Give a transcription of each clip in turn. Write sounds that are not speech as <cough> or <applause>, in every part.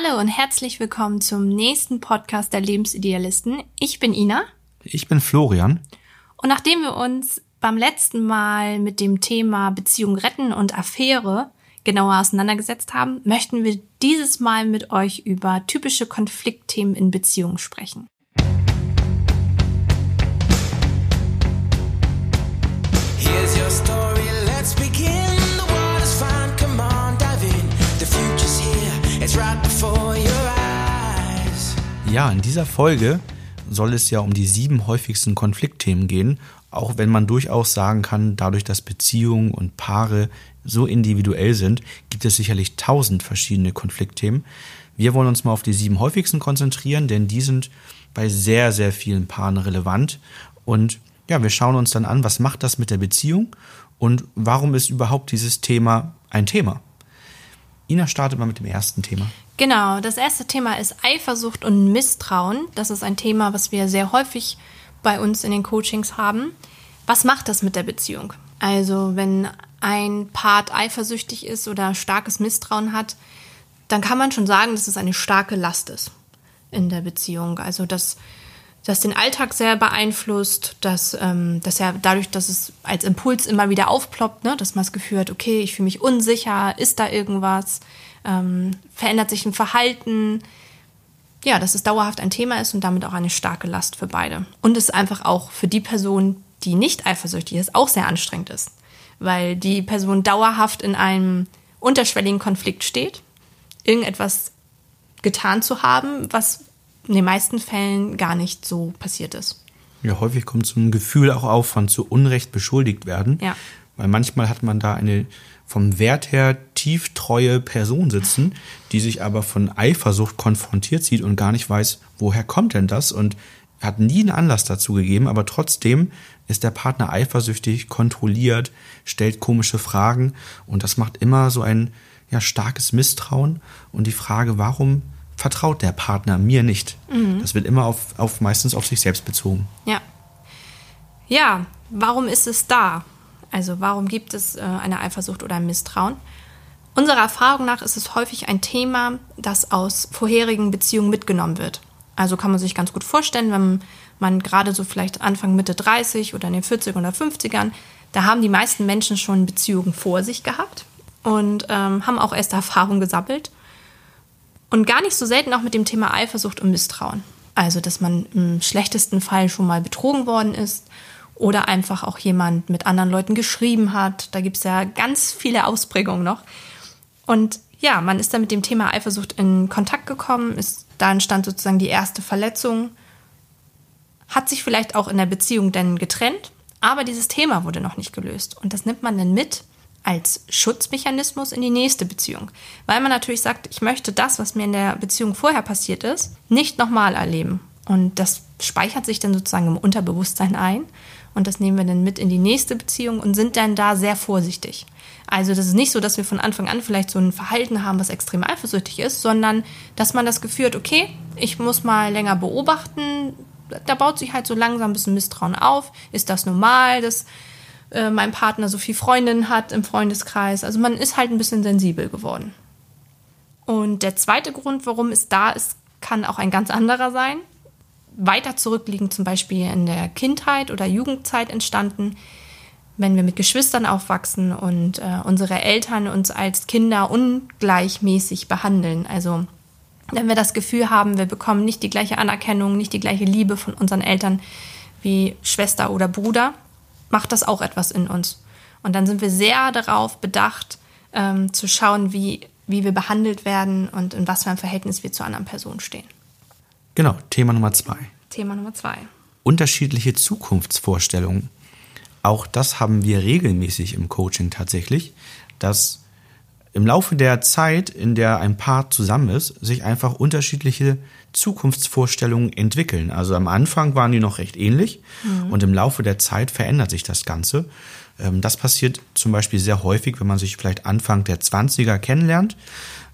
Hallo und herzlich willkommen zum nächsten Podcast der Lebensidealisten. Ich bin Ina. Ich bin Florian. Und nachdem wir uns beim letzten Mal mit dem Thema Beziehung retten und Affäre genauer auseinandergesetzt haben, möchten wir dieses Mal mit euch über typische Konfliktthemen in Beziehungen sprechen. Here's Ja, in dieser Folge soll es ja um die sieben häufigsten Konfliktthemen gehen, auch wenn man durchaus sagen kann, dadurch, dass Beziehungen und Paare so individuell sind, gibt es sicherlich tausend verschiedene Konfliktthemen. Wir wollen uns mal auf die sieben häufigsten konzentrieren, denn die sind bei sehr, sehr vielen Paaren relevant. Und ja, wir schauen uns dann an, was macht das mit der Beziehung und warum ist überhaupt dieses Thema ein Thema. Ina startet mal mit dem ersten Thema. Genau, das erste Thema ist Eifersucht und Misstrauen. Das ist ein Thema, was wir sehr häufig bei uns in den Coachings haben. Was macht das mit der Beziehung? Also, wenn ein Part eifersüchtig ist oder starkes Misstrauen hat, dann kann man schon sagen, dass es eine starke Last ist in der Beziehung. Also, dass das den Alltag sehr beeinflusst, dass, ähm, dass ja dadurch, dass es als Impuls immer wieder aufploppt, ne, dass man das Gefühl hat, okay, ich fühle mich unsicher, ist da irgendwas, ähm, verändert sich ein Verhalten, ja, dass es dauerhaft ein Thema ist und damit auch eine starke Last für beide. Und es einfach auch für die Person, die nicht eifersüchtig ist, auch sehr anstrengend ist, weil die Person dauerhaft in einem unterschwelligen Konflikt steht, irgendetwas getan zu haben, was in den meisten Fällen gar nicht so passiert ist. Ja, häufig kommt so ein Gefühl auch auf von zu Unrecht beschuldigt werden. Ja. Weil manchmal hat man da eine vom Wert her tieftreue Person sitzen, die sich aber von Eifersucht konfrontiert sieht und gar nicht weiß, woher kommt denn das und hat nie einen Anlass dazu gegeben, aber trotzdem ist der Partner eifersüchtig, kontrolliert, stellt komische Fragen und das macht immer so ein ja, starkes Misstrauen und die Frage, warum vertraut der Partner mir nicht? Das wird immer auf, auf meistens auf sich selbst bezogen. Ja. Ja, warum ist es da? Also warum gibt es äh, eine Eifersucht oder ein Misstrauen? Unserer Erfahrung nach ist es häufig ein Thema, das aus vorherigen Beziehungen mitgenommen wird. Also kann man sich ganz gut vorstellen, wenn man gerade so vielleicht Anfang Mitte 30 oder in den 40 oder 50ern, da haben die meisten Menschen schon Beziehungen vor sich gehabt und ähm, haben auch erste Erfahrungen gesammelt. Und gar nicht so selten auch mit dem Thema Eifersucht und Misstrauen. Also, dass man im schlechtesten Fall schon mal betrogen worden ist oder einfach auch jemand mit anderen Leuten geschrieben hat. Da gibt es ja ganz viele Ausprägungen noch. Und ja, man ist dann mit dem Thema Eifersucht in Kontakt gekommen, ist, da entstand sozusagen die erste Verletzung, hat sich vielleicht auch in der Beziehung dann getrennt, aber dieses Thema wurde noch nicht gelöst. Und das nimmt man dann mit als Schutzmechanismus in die nächste Beziehung. Weil man natürlich sagt, ich möchte das, was mir in der Beziehung vorher passiert ist, nicht nochmal erleben. Und das speichert sich dann sozusagen im Unterbewusstsein ein. Und das nehmen wir dann mit in die nächste Beziehung und sind dann da sehr vorsichtig. Also das ist nicht so, dass wir von Anfang an vielleicht so ein Verhalten haben, was extrem eifersüchtig ist, sondern dass man das Gefühl hat, okay, ich muss mal länger beobachten. Da baut sich halt so langsam ein bisschen Misstrauen auf. Ist das normal, dass äh, mein Partner so viel Freundinnen hat im Freundeskreis? Also man ist halt ein bisschen sensibel geworden. Und der zweite Grund, warum es da ist, kann auch ein ganz anderer sein weiter zurückliegend, zum Beispiel in der Kindheit oder Jugendzeit entstanden, wenn wir mit Geschwistern aufwachsen und äh, unsere Eltern uns als Kinder ungleichmäßig behandeln. Also wenn wir das Gefühl haben, wir bekommen nicht die gleiche Anerkennung, nicht die gleiche Liebe von unseren Eltern wie Schwester oder Bruder, macht das auch etwas in uns. Und dann sind wir sehr darauf bedacht, ähm, zu schauen, wie, wie wir behandelt werden und in was für ein Verhältnis wir zu anderen Personen stehen. Genau, Thema Nummer zwei. Thema Nummer zwei. Unterschiedliche Zukunftsvorstellungen. Auch das haben wir regelmäßig im Coaching tatsächlich, dass im Laufe der Zeit, in der ein Paar zusammen ist, sich einfach unterschiedliche Zukunftsvorstellungen entwickeln. Also am Anfang waren die noch recht ähnlich und im Laufe der Zeit verändert sich das Ganze. Ähm, Das passiert zum Beispiel sehr häufig, wenn man sich vielleicht Anfang der 20er kennenlernt,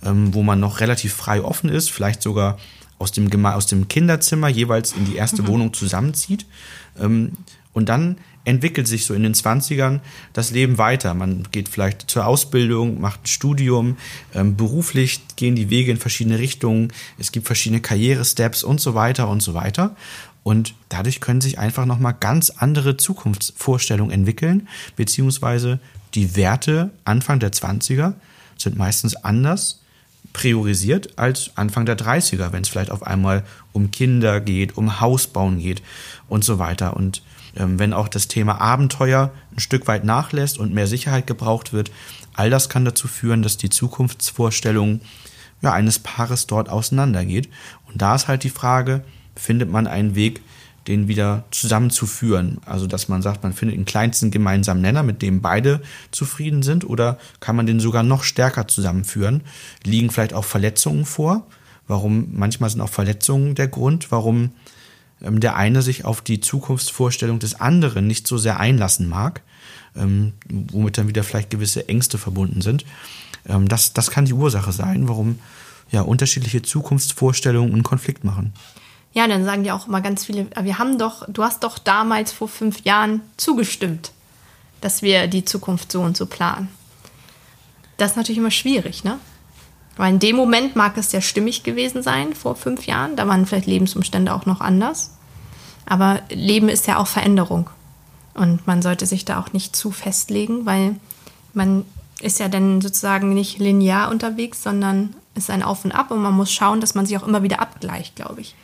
ähm, wo man noch relativ frei offen ist, vielleicht sogar aus dem, Geme aus dem Kinderzimmer jeweils in die erste Wohnung zusammenzieht. Ähm, und dann entwickelt sich so in den 20ern das Leben weiter. Man geht vielleicht zur Ausbildung, macht ein Studium, ähm, beruflich gehen die Wege in verschiedene Richtungen, es gibt verschiedene Karrieresteps und so weiter und so weiter. Und dadurch können sich einfach nochmal ganz andere Zukunftsvorstellungen entwickeln, beziehungsweise die Werte Anfang der 20er sind meistens anders priorisiert als Anfang der 30er, wenn es vielleicht auf einmal um Kinder geht, um Hausbauen geht und so weiter. Und ähm, wenn auch das Thema Abenteuer ein Stück weit nachlässt und mehr Sicherheit gebraucht wird, all das kann dazu führen, dass die Zukunftsvorstellung ja, eines Paares dort auseinandergeht. Und da ist halt die Frage, findet man einen Weg, den wieder zusammenzuführen. Also, dass man sagt, man findet den kleinsten gemeinsamen Nenner, mit dem beide zufrieden sind, oder kann man den sogar noch stärker zusammenführen? Liegen vielleicht auch Verletzungen vor? Warum, manchmal sind auch Verletzungen der Grund, warum ähm, der eine sich auf die Zukunftsvorstellung des anderen nicht so sehr einlassen mag, ähm, womit dann wieder vielleicht gewisse Ängste verbunden sind. Ähm, das, das kann die Ursache sein, warum ja unterschiedliche Zukunftsvorstellungen einen Konflikt machen. Ja, dann sagen die auch immer ganz viele, wir haben doch, du hast doch damals vor fünf Jahren zugestimmt, dass wir die Zukunft so und so planen. Das ist natürlich immer schwierig, ne? Weil in dem Moment mag es ja stimmig gewesen sein, vor fünf Jahren. Da waren vielleicht Lebensumstände auch noch anders. Aber Leben ist ja auch Veränderung. Und man sollte sich da auch nicht zu festlegen, weil man ist ja dann sozusagen nicht linear unterwegs, sondern ist ein Auf und Ab und man muss schauen, dass man sich auch immer wieder abgleicht, glaube ich.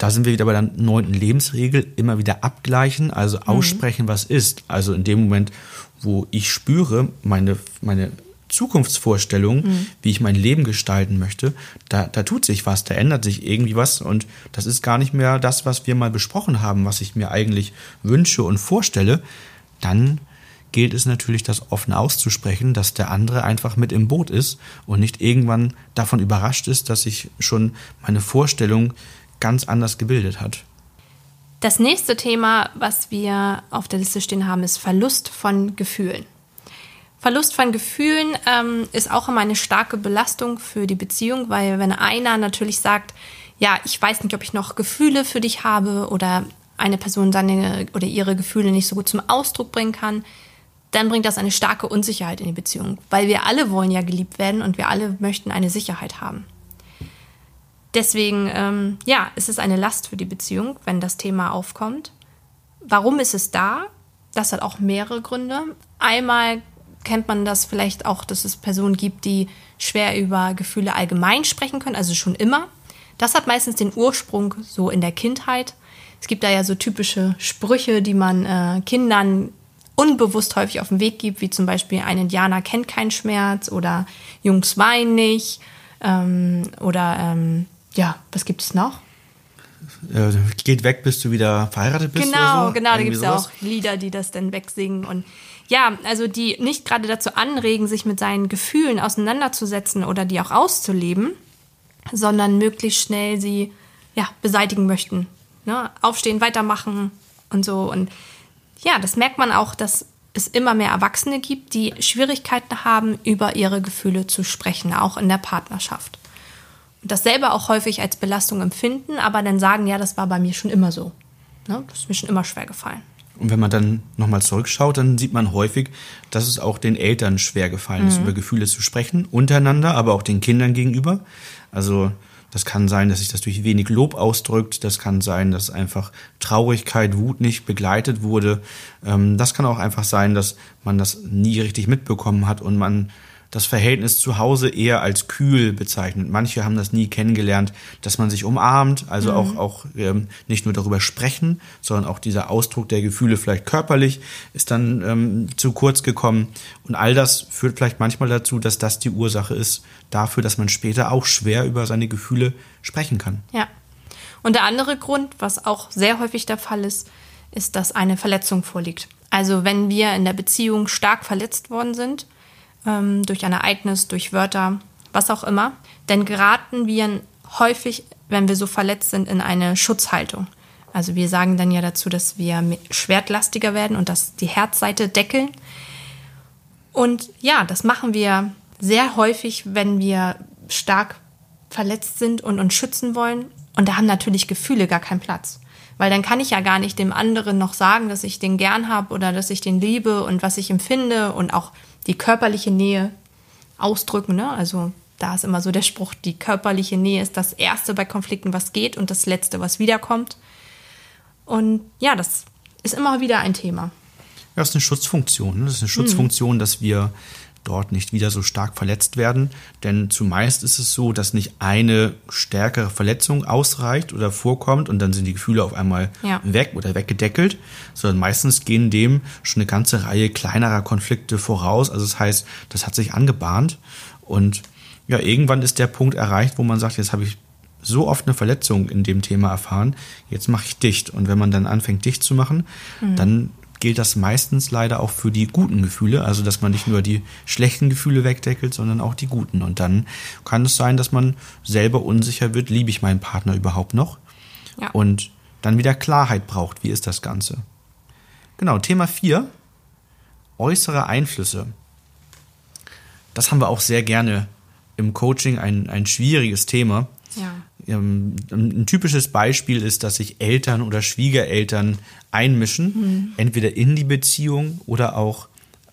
Da sind wir wieder bei der neunten Lebensregel, immer wieder abgleichen, also aussprechen, mhm. was ist. Also in dem Moment, wo ich spüre, meine, meine Zukunftsvorstellung, mhm. wie ich mein Leben gestalten möchte, da, da tut sich was, da ändert sich irgendwie was und das ist gar nicht mehr das, was wir mal besprochen haben, was ich mir eigentlich wünsche und vorstelle, dann gilt es natürlich, das offen auszusprechen, dass der andere einfach mit im Boot ist und nicht irgendwann davon überrascht ist, dass sich schon meine Vorstellung ganz anders gebildet hat. Das nächste Thema, was wir auf der Liste stehen haben, ist Verlust von Gefühlen. Verlust von Gefühlen ähm, ist auch immer eine starke Belastung für die Beziehung, weil wenn einer natürlich sagt, ja, ich weiß nicht, ob ich noch Gefühle für dich habe oder eine Person seine oder ihre Gefühle nicht so gut zum Ausdruck bringen kann, dann bringt das eine starke Unsicherheit in die Beziehung, weil wir alle wollen ja geliebt werden und wir alle möchten eine Sicherheit haben. Deswegen, ähm, ja, ist es eine Last für die Beziehung, wenn das Thema aufkommt. Warum ist es da? Das hat auch mehrere Gründe. Einmal kennt man das vielleicht auch, dass es Personen gibt, die schwer über Gefühle allgemein sprechen können, also schon immer. Das hat meistens den Ursprung so in der Kindheit. Es gibt da ja so typische Sprüche, die man äh, Kindern unbewusst häufig auf den Weg gibt, wie zum Beispiel ein Indianer kennt keinen Schmerz oder Jungs weinen nicht ähm, oder ähm, ja, was gibt es noch? Äh, geht weg, bis du wieder verheiratet bist. Genau, so. genau, da gibt es ja auch Lieder, die das dann wegsingen und ja, also die nicht gerade dazu anregen, sich mit seinen Gefühlen auseinanderzusetzen oder die auch auszuleben, sondern möglichst schnell sie ja, beseitigen möchten. Ne? Aufstehen, weitermachen und so. Und ja, das merkt man auch, dass es immer mehr Erwachsene gibt, die Schwierigkeiten haben, über ihre Gefühle zu sprechen, auch in der Partnerschaft. Das selber auch häufig als Belastung empfinden, aber dann sagen, ja, das war bei mir schon immer so. Ne? Das ist mir schon immer schwer gefallen. Und wenn man dann nochmal zurückschaut, dann sieht man häufig, dass es auch den Eltern schwer gefallen ist, mhm. über Gefühle zu sprechen, untereinander, aber auch den Kindern gegenüber. Also das kann sein, dass sich das durch wenig Lob ausdrückt. Das kann sein, dass einfach Traurigkeit, Wut nicht begleitet wurde. Ähm, das kann auch einfach sein, dass man das nie richtig mitbekommen hat und man das Verhältnis zu Hause eher als kühl bezeichnet. Manche haben das nie kennengelernt, dass man sich umarmt, also mhm. auch, auch ähm, nicht nur darüber sprechen, sondern auch dieser Ausdruck der Gefühle vielleicht körperlich ist dann ähm, zu kurz gekommen. Und all das führt vielleicht manchmal dazu, dass das die Ursache ist dafür, dass man später auch schwer über seine Gefühle sprechen kann. Ja. Und der andere Grund, was auch sehr häufig der Fall ist, ist, dass eine Verletzung vorliegt. Also wenn wir in der Beziehung stark verletzt worden sind, ähm, durch ein Ereignis, durch Wörter, was auch immer, dann geraten wir häufig, wenn wir so verletzt sind, in eine Schutzhaltung. Also wir sagen dann ja dazu, dass wir schwertlastiger werden und dass die Herzseite deckeln. Und ja, das machen wir sehr häufig, wenn wir stark verletzt sind und uns schützen wollen. Und da haben natürlich Gefühle gar keinen Platz. Weil dann kann ich ja gar nicht dem anderen noch sagen, dass ich den gern habe oder dass ich den liebe und was ich empfinde und auch die körperliche Nähe ausdrücken. Ne? Also da ist immer so der Spruch, die körperliche Nähe ist das Erste bei Konflikten, was geht und das Letzte, was wiederkommt. Und ja, das ist immer wieder ein Thema. Ja, das ist eine Schutzfunktion. ne? Das ist eine Schutzfunktion, dass wir dort nicht wieder so stark verletzt werden. Denn zumeist ist es so, dass nicht eine stärkere Verletzung ausreicht oder vorkommt und dann sind die Gefühle auf einmal Ja. weg oder weggedeckelt, sondern meistens gehen dem schon eine ganze Reihe kleinerer Konflikte voraus. Also das heißt, das hat sich angebahnt und ja, irgendwann ist der Punkt erreicht, wo man sagt, jetzt habe ich so oft eine Verletzung in dem Thema erfahren, jetzt mache ich dicht. Und wenn man dann anfängt, dicht zu machen, dann gilt das meistens leider auch für die guten Gefühle, also dass man nicht nur die schlechten Gefühle wegdeckelt, sondern auch die guten. Und dann kann es sein, dass man selber unsicher wird, liebe ich meinen Partner überhaupt noch? Ja. Und dann wieder Klarheit braucht, wie ist das Ganze? Genau, Thema 4, äußere Einflüsse. Das haben wir auch sehr gerne im Coaching, ein, ein schwieriges Thema. Ja. Ähm, Ein typisches Beispiel ist, dass sich Eltern oder Schwiegereltern einmischen, entweder in die Beziehung oder auch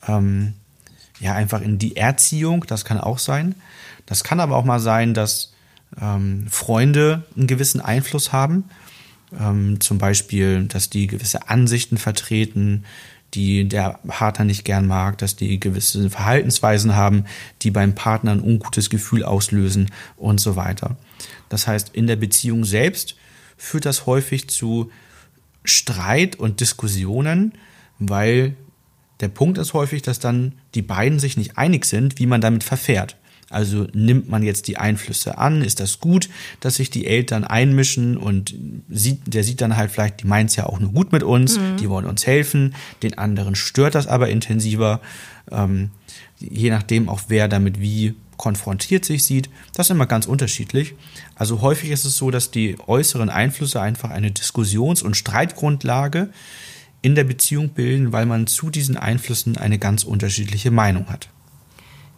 ähm, ja einfach in die Erziehung. Das kann auch sein. Das kann aber auch mal sein, dass ähm, Freunde einen gewissen Einfluss haben. Ähm, zum Beispiel, dass die gewisse Ansichten vertreten, die der Partner nicht gern mag, dass die gewisse Verhaltensweisen haben, die beim Partner ein ungutes Gefühl auslösen und so weiter. Das heißt, in der Beziehung selbst führt das häufig zu Streit und Diskussionen, weil der Punkt ist häufig, dass dann die beiden sich nicht einig sind, wie man damit verfährt. Also nimmt man jetzt die Einflüsse an? Ist das gut, dass sich die Eltern einmischen und sieht, der sieht dann halt vielleicht, die meint es ja auch nur gut mit uns, die wollen uns helfen, den anderen stört das aber intensiver. Ähm, je nachdem auch wer damit wie konfrontiert sich sieht, das ist immer ganz unterschiedlich. Also häufig ist es so, dass die äußeren Einflüsse einfach eine Diskussions- und Streitgrundlage in der Beziehung bilden, weil man zu diesen Einflüssen eine ganz unterschiedliche Meinung hat.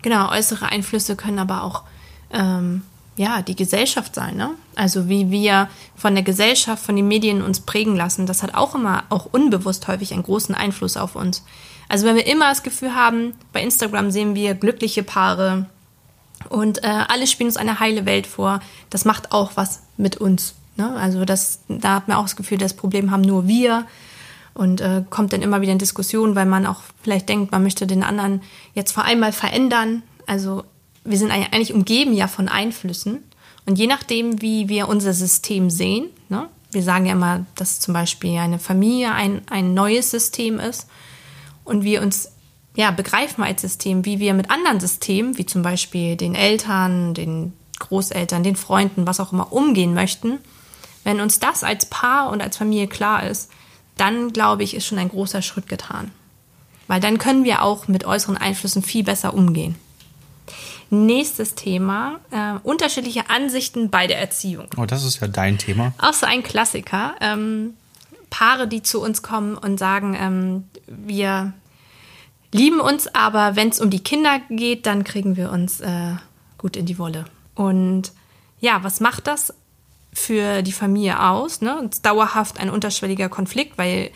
Genau, äußere Einflüsse können aber auch ähm, ja, die Gesellschaft sein. Ne? Also wie wir von der Gesellschaft, von den Medien uns prägen lassen, das hat auch immer, auch unbewusst häufig einen großen Einfluss auf uns. Also wenn wir immer das Gefühl haben, bei Instagram sehen wir glückliche Paare und äh, alle spielen uns eine heile Welt vor, das macht auch was mit uns. Ne? Also das, da hat man auch das Gefühl, das Problem haben nur wir und äh, kommt dann immer wieder in Diskussion, weil man auch vielleicht denkt, man möchte den anderen jetzt vor allem mal verändern. Also wir sind eigentlich eigentlich umgeben ja von Einflüssen und je nachdem, wie wir unser System sehen, ne? wir sagen ja immer, dass zum Beispiel eine Familie ein, ein neues System ist und wir uns ja, begreifen als System, wie wir mit anderen Systemen, wie zum Beispiel den Eltern, den Großeltern, den Freunden, was auch immer, umgehen möchten, wenn uns das als Paar und als Familie klar ist, dann glaube ich, ist schon ein großer Schritt getan. Weil dann können wir auch mit äußeren Einflüssen viel besser umgehen. Nächstes Thema, äh, unterschiedliche Ansichten bei der Erziehung. Oh, das ist ja dein Thema. Auch so ein Klassiker. Ähm, Paare, die zu uns kommen und sagen, ähm, wir lieben uns, aber wenn es um die Kinder geht, dann kriegen wir uns äh, gut in die Wolle. Und ja, was macht das für die Familie aus? Ne? Es ist dauerhaft ein unterschwelliger Konflikt, weil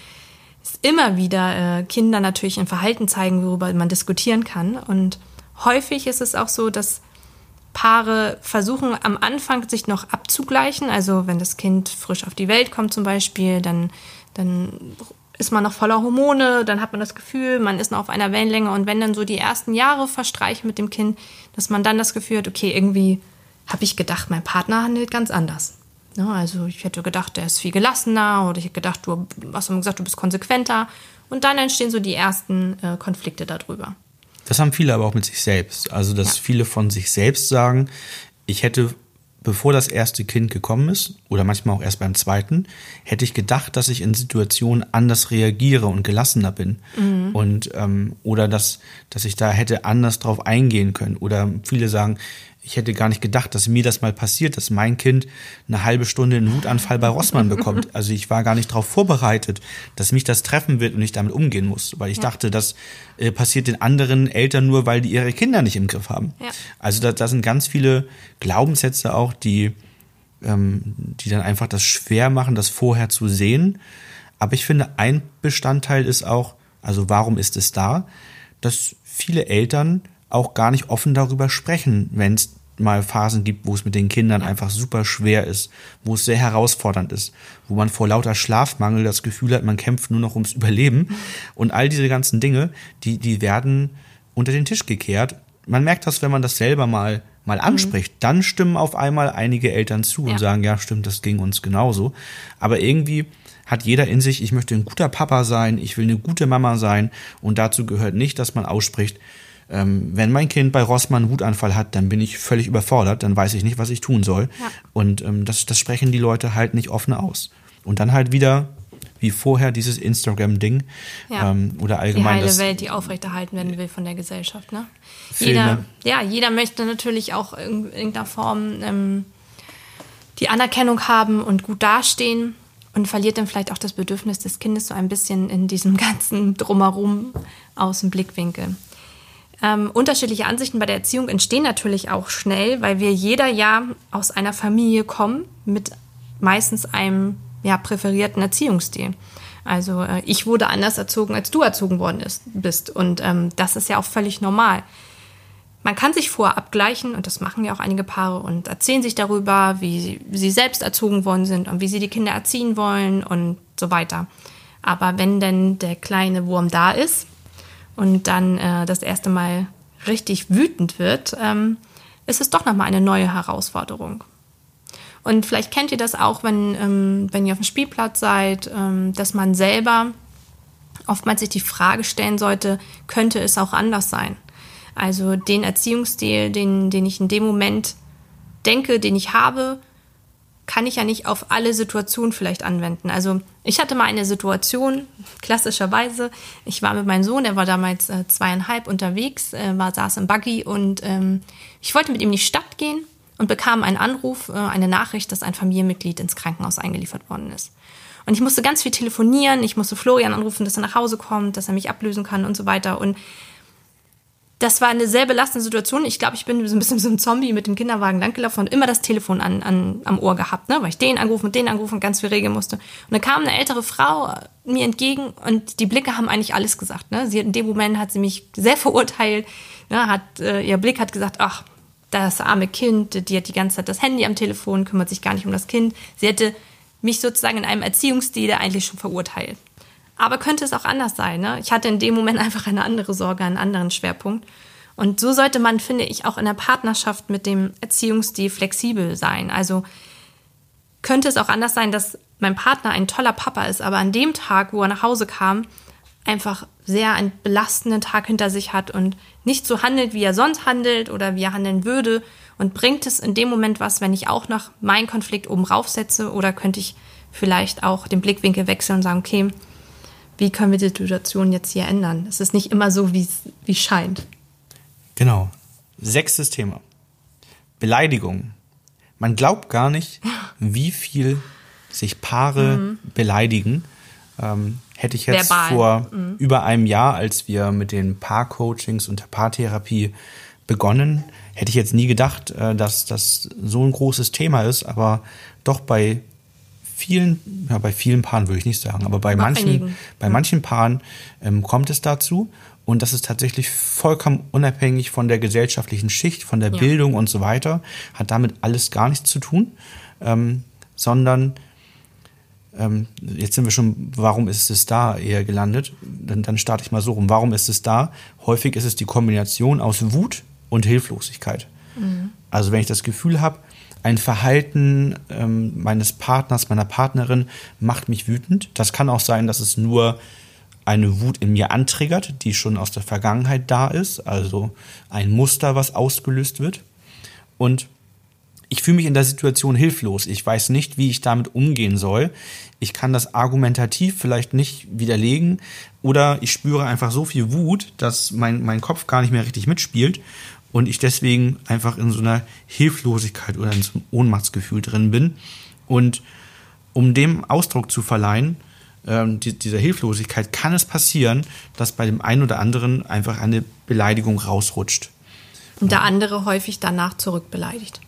es immer wieder äh, Kinder natürlich ein Verhalten zeigen, worüber man diskutieren kann. Und häufig ist es auch so, dass Paare versuchen am Anfang sich noch abzugleichen. Also wenn das Kind frisch auf die Welt kommt zum Beispiel, dann, dann ist man noch voller Hormone, dann hat man das Gefühl, man ist noch auf einer Wellenlänge. Und wenn dann so die ersten Jahre verstreichen mit dem Kind, dass man dann das Gefühl hat, okay, irgendwie habe ich gedacht, mein Partner handelt ganz anders. Ja, also ich hätte gedacht, der ist viel gelassener oder ich hätte gedacht, du hast immer gesagt, du bist konsequenter. Und dann entstehen so die ersten äh, Konflikte darüber. Das haben viele aber auch mit sich selbst. Also, dass Ja. viele von sich selbst sagen, ich hätte, bevor das erste Kind gekommen ist, oder manchmal auch erst beim zweiten, hätte ich gedacht, dass ich in Situationen anders reagiere und gelassener bin. Und, ähm, oder dass, dass ich da hätte anders drauf eingehen können. Oder viele sagen, ich hätte gar nicht gedacht, dass mir das mal passiert, dass mein Kind eine halbe Stunde einen Wutanfall bei Rossmann bekommt. <laughs> Also ich war gar nicht darauf vorbereitet, dass mich das treffen wird und ich damit umgehen muss, weil ich Ja. dachte, das äh, passiert den anderen Eltern nur, weil die ihre Kinder nicht im Griff haben. Ja. Also da, da sind ganz viele Glaubenssätze auch, die, ähm, die dann einfach das schwer machen, das vorher zu sehen. Aber ich finde, ein Bestandteil ist auch, also warum ist es da, dass viele Eltern auch gar nicht offen darüber sprechen, wenn es mal Phasen gibt, wo es mit den Kindern einfach super schwer ist, wo es sehr herausfordernd ist, wo man vor lauter Schlafmangel das Gefühl hat, man kämpft nur noch ums Überleben. Und all diese ganzen Dinge, die, die werden unter den Tisch gekehrt. Man merkt das, wenn man das selber mal, mal anspricht. Dann stimmen auf einmal einige Eltern zu Ja. und sagen, ja, stimmt, das ging uns genauso. Aber irgendwie hat jeder in sich, ich möchte ein guter Papa sein, ich will eine gute Mama sein. Und dazu gehört nicht, dass man ausspricht, ähm, wenn mein Kind bei Rossmann einen Wutanfall hat, dann bin ich völlig überfordert, dann weiß ich nicht, was ich tun soll. Ja. Und ähm, das, das sprechen die Leute halt nicht offen aus. Und dann halt wieder, wie vorher, dieses Instagram-Ding Ja. ähm, oder Die allgemein heile das Welt, die aufrechterhalten werden will von der Gesellschaft. Ne? Filme. Jeder, ja, jeder möchte natürlich auch in irgendeiner Form ähm, die Anerkennung haben und gut dastehen und verliert dann vielleicht auch das Bedürfnis des Kindes so ein bisschen in diesem <laughs> ganzen Drumherum aus dem Blickwinkel. Ähm, unterschiedliche Ansichten bei der Erziehung entstehen natürlich auch schnell, weil wir jeder ja aus einer Familie kommen mit meistens einem ja, präferierten Erziehungsstil. Also äh, ich wurde anders erzogen, als du erzogen worden ist, bist. Und ähm, das ist ja auch völlig normal. Man kann sich vorher abgleichen, und das machen ja auch einige Paare, und erzählen sich darüber, wie sie, wie sie selbst erzogen worden sind und wie sie die Kinder erziehen wollen und so weiter. Aber wenn denn der kleine Wurm da ist und dann äh, das erste Mal richtig wütend wird, ähm, ist es doch nochmal eine neue Herausforderung. Und vielleicht kennt ihr das auch, wenn, ähm, wenn ihr auf dem Spielplatz seid, ähm, dass man selber oftmals sich die Frage stellen sollte, könnte es auch anders sein? Also den Erziehungsstil, den, den ich in dem Moment denke, den ich habe, kann ich ja nicht auf alle Situationen vielleicht anwenden. Also ich hatte mal eine Situation, klassischerweise, ich war mit meinem Sohn, er war damals äh, zweieinhalb unterwegs, äh, war, saß im Buggy und ähm, ich wollte mit ihm in die Stadt gehen und bekam einen Anruf, äh, eine Nachricht, dass ein Familienmitglied ins Krankenhaus eingeliefert worden ist. Und ich musste ganz viel telefonieren, ich musste Florian anrufen, dass er nach Hause kommt, dass er mich ablösen kann und so weiter. Und das war eine sehr belastende Situation. Ich glaube, ich bin so ein bisschen so ein Zombie mit dem Kinderwagen langgelaufen und immer das Telefon an, an, am Ohr gehabt, ne? weil ich den angerufen und den angerufen und ganz viel regeln musste. Und dann kam eine ältere Frau mir entgegen und die Blicke haben eigentlich alles gesagt. Ne? Sie in dem Moment hat sie mich sehr <laughs> verurteilt, ne? hat, äh, ihr Blick hat gesagt, ach, das arme Kind, die hat die ganze Zeit das Handy am Telefon, kümmert sich gar nicht um das Kind. Sie hätte mich sozusagen in einem Erziehungsstil eigentlich schon verurteilt. Aber könnte es auch anders sein. Ne? Ich hatte in dem Moment <laughs> einfach eine andere Sorge, einen anderen Schwerpunkt. Und so sollte man, finde ich, auch in der Partnerschaft mit dem Erziehungsstil flexibel sein. Also könnte es auch anders sein, dass mein Partner ein toller Papa ist, aber an dem Tag, wo er nach Hause kam, einfach sehr einen belastenden Tag hinter sich hat und nicht so handelt, wie er sonst handelt oder wie er handeln würde. Und bringt es in dem Moment was, wenn ich auch noch meinen Konflikt oben raufsetze? Oder könnte ich vielleicht auch den Blickwinkel wechseln und sagen, okay, wie können wir die Situation jetzt hier ändern? Es ist nicht immer so, wie es scheint. Genau. Sechstes Thema. Beleidigung. Man glaubt gar nicht, <laughs> wie viel sich Paare beleidigen. Ähm, hätte ich jetzt Verbal. vor über einem Jahr, als wir mit den Paarcoachings und der Paartherapie begonnen, hätte ich jetzt nie gedacht, äh, dass das so ein großes Thema ist, aber doch bei vielen, ja, bei vielen Paaren würde ich nicht sagen, aber bei manchen, einigen. bei manchen Paaren ähm, kommt es dazu und das ist tatsächlich vollkommen unabhängig von der gesellschaftlichen Schicht, von der Ja. Bildung und so weiter, hat damit alles gar nichts zu tun, ähm, sondern ähm, jetzt sind wir schon, warum ist es da eher gelandet? Dann, dann starte ich mal so rum. Warum ist es da? Häufig ist es die Kombination aus Wut und Hilflosigkeit. Also wenn ich das Gefühl habe, ein Verhalten ähm, meines Partners, meiner Partnerin macht mich wütend. Das kann auch sein, dass es nur eine Wut in mir antriggert, die schon aus der Vergangenheit da ist, also ein Muster, was ausgelöst wird. Und ich fühle mich in der Situation hilflos. Ich weiß nicht, wie ich damit umgehen soll. Ich kann das argumentativ vielleicht nicht widerlegen oder ich spüre einfach so viel Wut, dass mein, mein Kopf gar nicht mehr richtig mitspielt und ich deswegen einfach in so einer Hilflosigkeit oder in so einem Ohnmachtsgefühl drin bin. Und um dem Ausdruck zu verleihen, ähm, die, dieser Hilflosigkeit, kann es passieren, dass bei dem einen oder anderen einfach eine Beleidigung rausrutscht. Und der andere häufig danach zurückbeleidigt.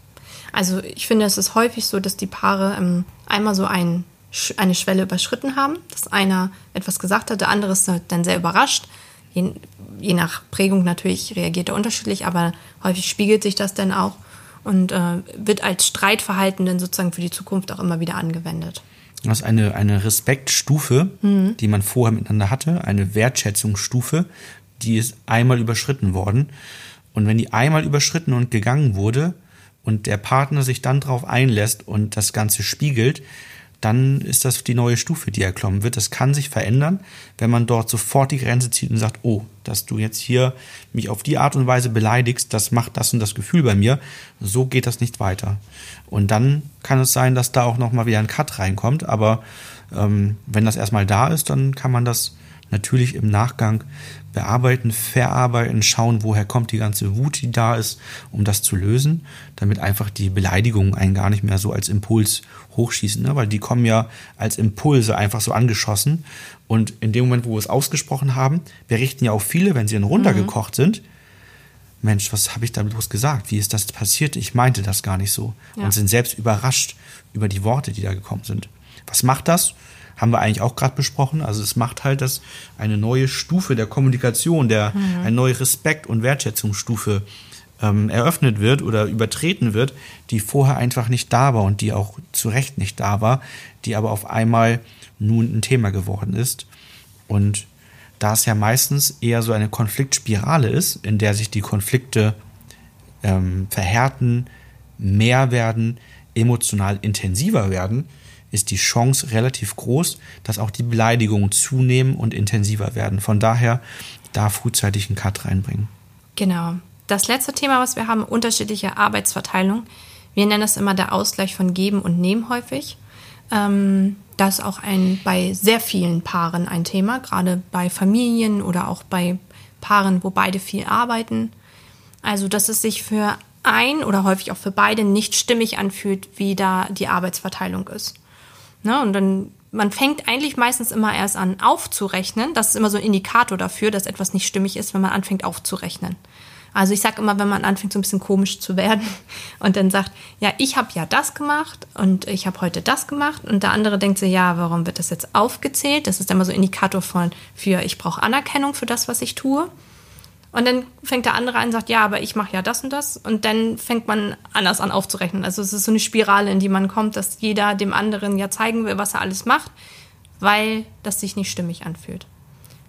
Also ich finde, es ist häufig so, dass die Paare ähm, einmal so ein, eine Schwelle überschritten haben, dass einer etwas gesagt hat, der andere ist dann sehr überrascht. Je, je nach Prägung natürlich reagiert er unterschiedlich, aber häufig spiegelt sich das dann auch und äh, wird als Streitverhalten dann sozusagen für die Zukunft auch immer wieder angewendet. Das ist eine, eine Respektstufe, Mhm. die man vorher miteinander hatte, eine Wertschätzungsstufe, die ist einmal überschritten worden. Und wenn die einmal überschritten und gegangen wurde und der Partner sich dann darauf einlässt und das Ganze spiegelt, dann ist das die neue Stufe, die erklommen wird. Das kann sich verändern, wenn man dort sofort die Grenze zieht und sagt, oh, dass du jetzt hier mich auf die Art und Weise beleidigst, das macht das und das Gefühl bei mir. So geht das nicht weiter. Und dann kann es sein, dass da auch nochmal wieder ein Cut reinkommt. Aber ähm, wenn das erstmal da ist, dann kann man das natürlich im Nachgang bearbeiten, verarbeiten, schauen, woher kommt die ganze Wut, die da ist, um das zu lösen, damit einfach die Beleidigungen einen gar nicht mehr so als Impuls hochschießen, ne? weil die kommen ja als Impulse einfach so angeschossen und in dem Moment, wo wir es ausgesprochen haben, berichten ja auch viele, wenn sie dann runtergekocht sind, Mensch, was habe ich da bloß gesagt? Wie ist das passiert? Ich meinte das gar nicht so. Ja. Und sind selbst überrascht über die Worte, die da gekommen sind. Was macht das? Haben wir eigentlich auch gerade besprochen. Also es macht halt, dass eine neue Stufe der Kommunikation, der eine neue Respekt- und Wertschätzungsstufe ähm, eröffnet wird oder übertreten wird, die vorher einfach nicht da war und die auch zu Recht nicht da war, die aber auf einmal nun ein Thema geworden ist. Und da es ja meistens eher so eine Konfliktspirale ist, in der sich die Konflikte ähm, verhärten, mehr werden, emotional intensiver werden, ist die Chance relativ groß, dass auch die Beleidigungen zunehmen und intensiver werden. Von daher da frühzeitig einen Cut reinbringen. Genau. Das letzte Thema, was wir haben, unterschiedliche Arbeitsverteilung. Wir nennen das immer der Ausgleich von Geben und Nehmen häufig. Ähm, das ist auch ein, bei sehr vielen Paaren ein Thema, gerade bei Familien oder auch bei Paaren, wo beide viel arbeiten. Also, dass es sich für ein oder häufig auch für beide nicht stimmig anfühlt, wie da die Arbeitsverteilung ist. Ne? Und dann, man fängt eigentlich meistens immer erst an aufzurechnen. Das ist immer so ein Indikator dafür, dass etwas nicht stimmig ist, wenn man anfängt aufzurechnen. Also ich sage immer, wenn man anfängt so ein bisschen komisch zu werden <laughs> und dann sagt, ja, ich habe ja das gemacht und ich habe heute das gemacht und der andere denkt so, ja, warum wird das jetzt aufgezählt? Das ist immer so ein Indikator von, für ich brauche Anerkennung für das, was ich tue. Und dann fängt der andere an und sagt, ja, aber ich mache ja das und das. Und dann fängt man anders an aufzurechnen. Also es ist so eine Spirale, in die man kommt, dass jeder dem anderen ja zeigen will, was er alles macht, weil das sich nicht stimmig anfühlt.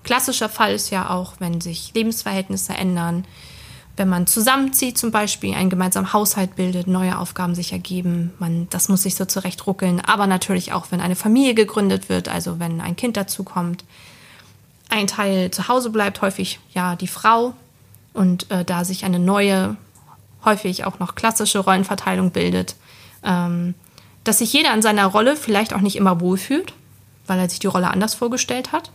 Klassischer Fall ist ja auch, wenn sich Lebensverhältnisse ändern, wenn man zusammenzieht zum Beispiel, einen gemeinsamen Haushalt bildet, neue Aufgaben sich ergeben, man, das muss sich so zurechtruckeln. Aber natürlich auch, wenn eine Familie gegründet wird, also wenn ein Kind dazukommt. Ein Teil zu Hause bleibt, häufig ja die Frau. Und äh, da sich eine neue, häufig auch noch klassische Rollenverteilung bildet, ähm, dass sich jeder in seiner Rolle vielleicht auch nicht immer wohlfühlt, weil er sich die Rolle anders vorgestellt hat.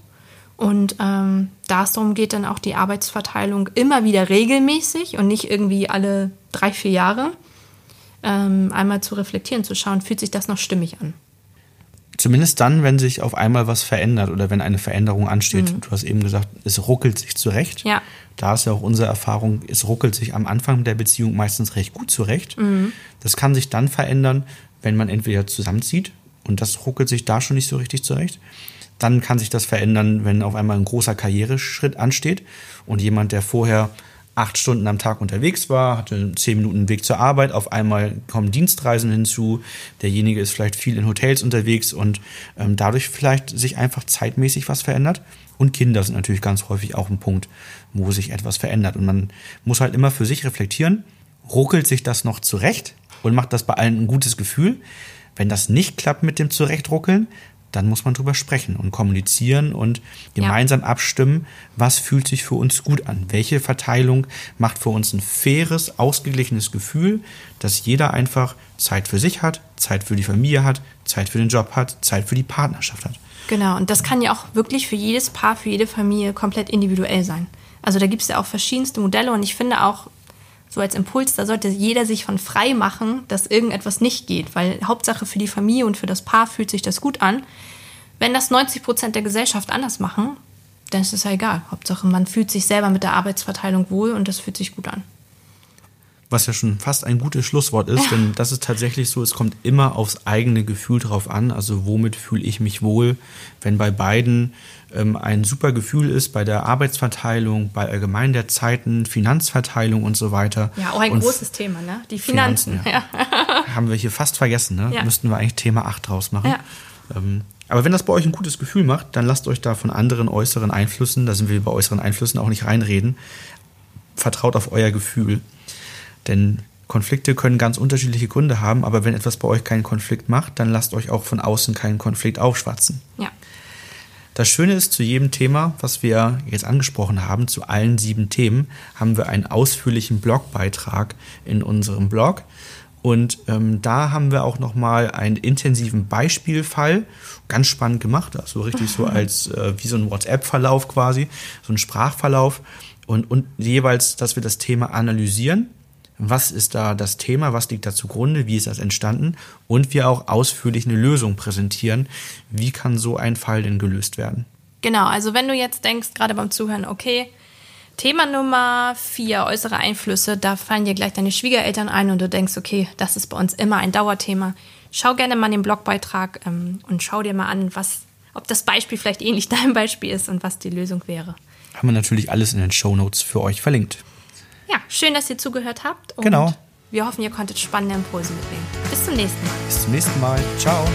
Und ähm, da es darum geht, dann auch die Arbeitsverteilung immer wieder regelmäßig und nicht irgendwie alle drei, vier Jahre ähm, einmal zu reflektieren, zu schauen, fühlt sich das noch stimmig an. Zumindest dann, wenn sich auf einmal was verändert oder wenn eine Veränderung ansteht. Du hast eben gesagt, es ruckelt sich zurecht. Ja. Da ist ja auch unsere Erfahrung, es ruckelt sich am Anfang der Beziehung meistens recht gut zurecht. Das kann sich dann verändern, wenn man entweder zusammenzieht und das ruckelt sich da schon nicht so richtig zurecht. Dann kann sich das verändern, wenn auf einmal ein großer Karriereschritt ansteht und jemand, der vorher acht Stunden am Tag unterwegs war, hatte zehn Minuten Weg zur Arbeit, auf einmal kommen Dienstreisen hinzu, derjenige ist vielleicht viel in Hotels unterwegs und ähm, dadurch vielleicht sich einfach zeitmäßig was verändert. Und Kinder sind natürlich ganz häufig auch ein Punkt, wo sich etwas verändert. Und man muss halt immer für sich reflektieren, ruckelt sich das noch zurecht und macht das bei allen ein gutes Gefühl. Wenn das nicht klappt mit dem Zurechtruckeln, dann muss man drüber sprechen und kommunizieren und gemeinsam abstimmen, was fühlt sich für uns gut an. Welche Verteilung macht für uns ein faires, ausgeglichenes Gefühl, dass jeder einfach Zeit für sich hat, Zeit für die Familie hat, Zeit für den Job hat, Zeit für die Partnerschaft hat. Genau, und das kann ja auch wirklich für jedes Paar, für jede Familie komplett individuell sein. Also da gibt es ja auch verschiedenste Modelle und ich finde auch, so als Impuls, da sollte jeder sich von frei machen, dass irgendetwas nicht geht, weil Hauptsache für die Familie und für das Paar fühlt sich das gut an. Wenn das 90 Prozent der Gesellschaft anders machen, dann ist es ja egal. Hauptsache, man fühlt sich selber mit der Arbeitsverteilung wohl und das fühlt sich gut an. Was ja schon fast ein gutes Schlusswort ist, denn das ist tatsächlich so, es kommt immer aufs eigene Gefühl drauf an. Also womit fühle ich mich wohl, wenn bei beiden ähm, ein super Gefühl ist, bei der Arbeitsverteilung, bei allgemein der Zeiten, Finanzverteilung und so weiter. Ja, auch ein und großes Thema, ne? Die Finanzen. Finanzen, ja. Haben wir hier fast vergessen, ne? Ja. Müssten wir eigentlich Thema 8 draus machen. Ja. Ähm, aber wenn das bei euch ein gutes Gefühl macht, dann lasst euch da von anderen äußeren Einflüssen, da sind wir bei äußeren Einflüssen auch nicht reinreden, vertraut auf euer Gefühl. Denn Konflikte können ganz unterschiedliche Gründe haben, aber wenn etwas bei euch keinen Konflikt macht, dann lasst euch auch von außen keinen Konflikt aufschwatzen. Ja. Das Schöne ist, zu jedem Thema, was wir jetzt angesprochen haben, zu allen sieben Themen, haben wir einen ausführlichen Blogbeitrag in unserem Blog. Und ähm, da haben wir auch nochmal einen intensiven Beispielfall, ganz spannend gemacht, also richtig so als äh, wie so ein WhatsApp-Verlauf quasi, so ein Sprachverlauf. Und, und jeweils, dass wir das Thema analysieren. Was ist da das Thema? Was liegt da zugrunde? Wie ist das entstanden? Und wir auch ausführlich eine Lösung präsentieren. Wie kann so ein Fall denn gelöst werden? Genau, also wenn du jetzt denkst, gerade beim Zuhören, okay, Thema Nummer vier, äußere Einflüsse, da fallen dir gleich deine Schwiegereltern ein und du denkst, okay, das ist bei uns immer ein Dauerthema. Schau gerne mal den Blogbeitrag ähm, und schau dir mal an, was, ob das Beispiel vielleicht ähnlich <laughs> deinem Beispiel ist und was die Lösung wäre. Haben wir natürlich alles in den Show Notes für euch verlinkt. Ja, schön, dass ihr zugehört habt und Genau. wir hoffen, ihr konntet spannende Impulse mitnehmen. Bis zum nächsten Mal. Bis zum nächsten Mal. Ciao.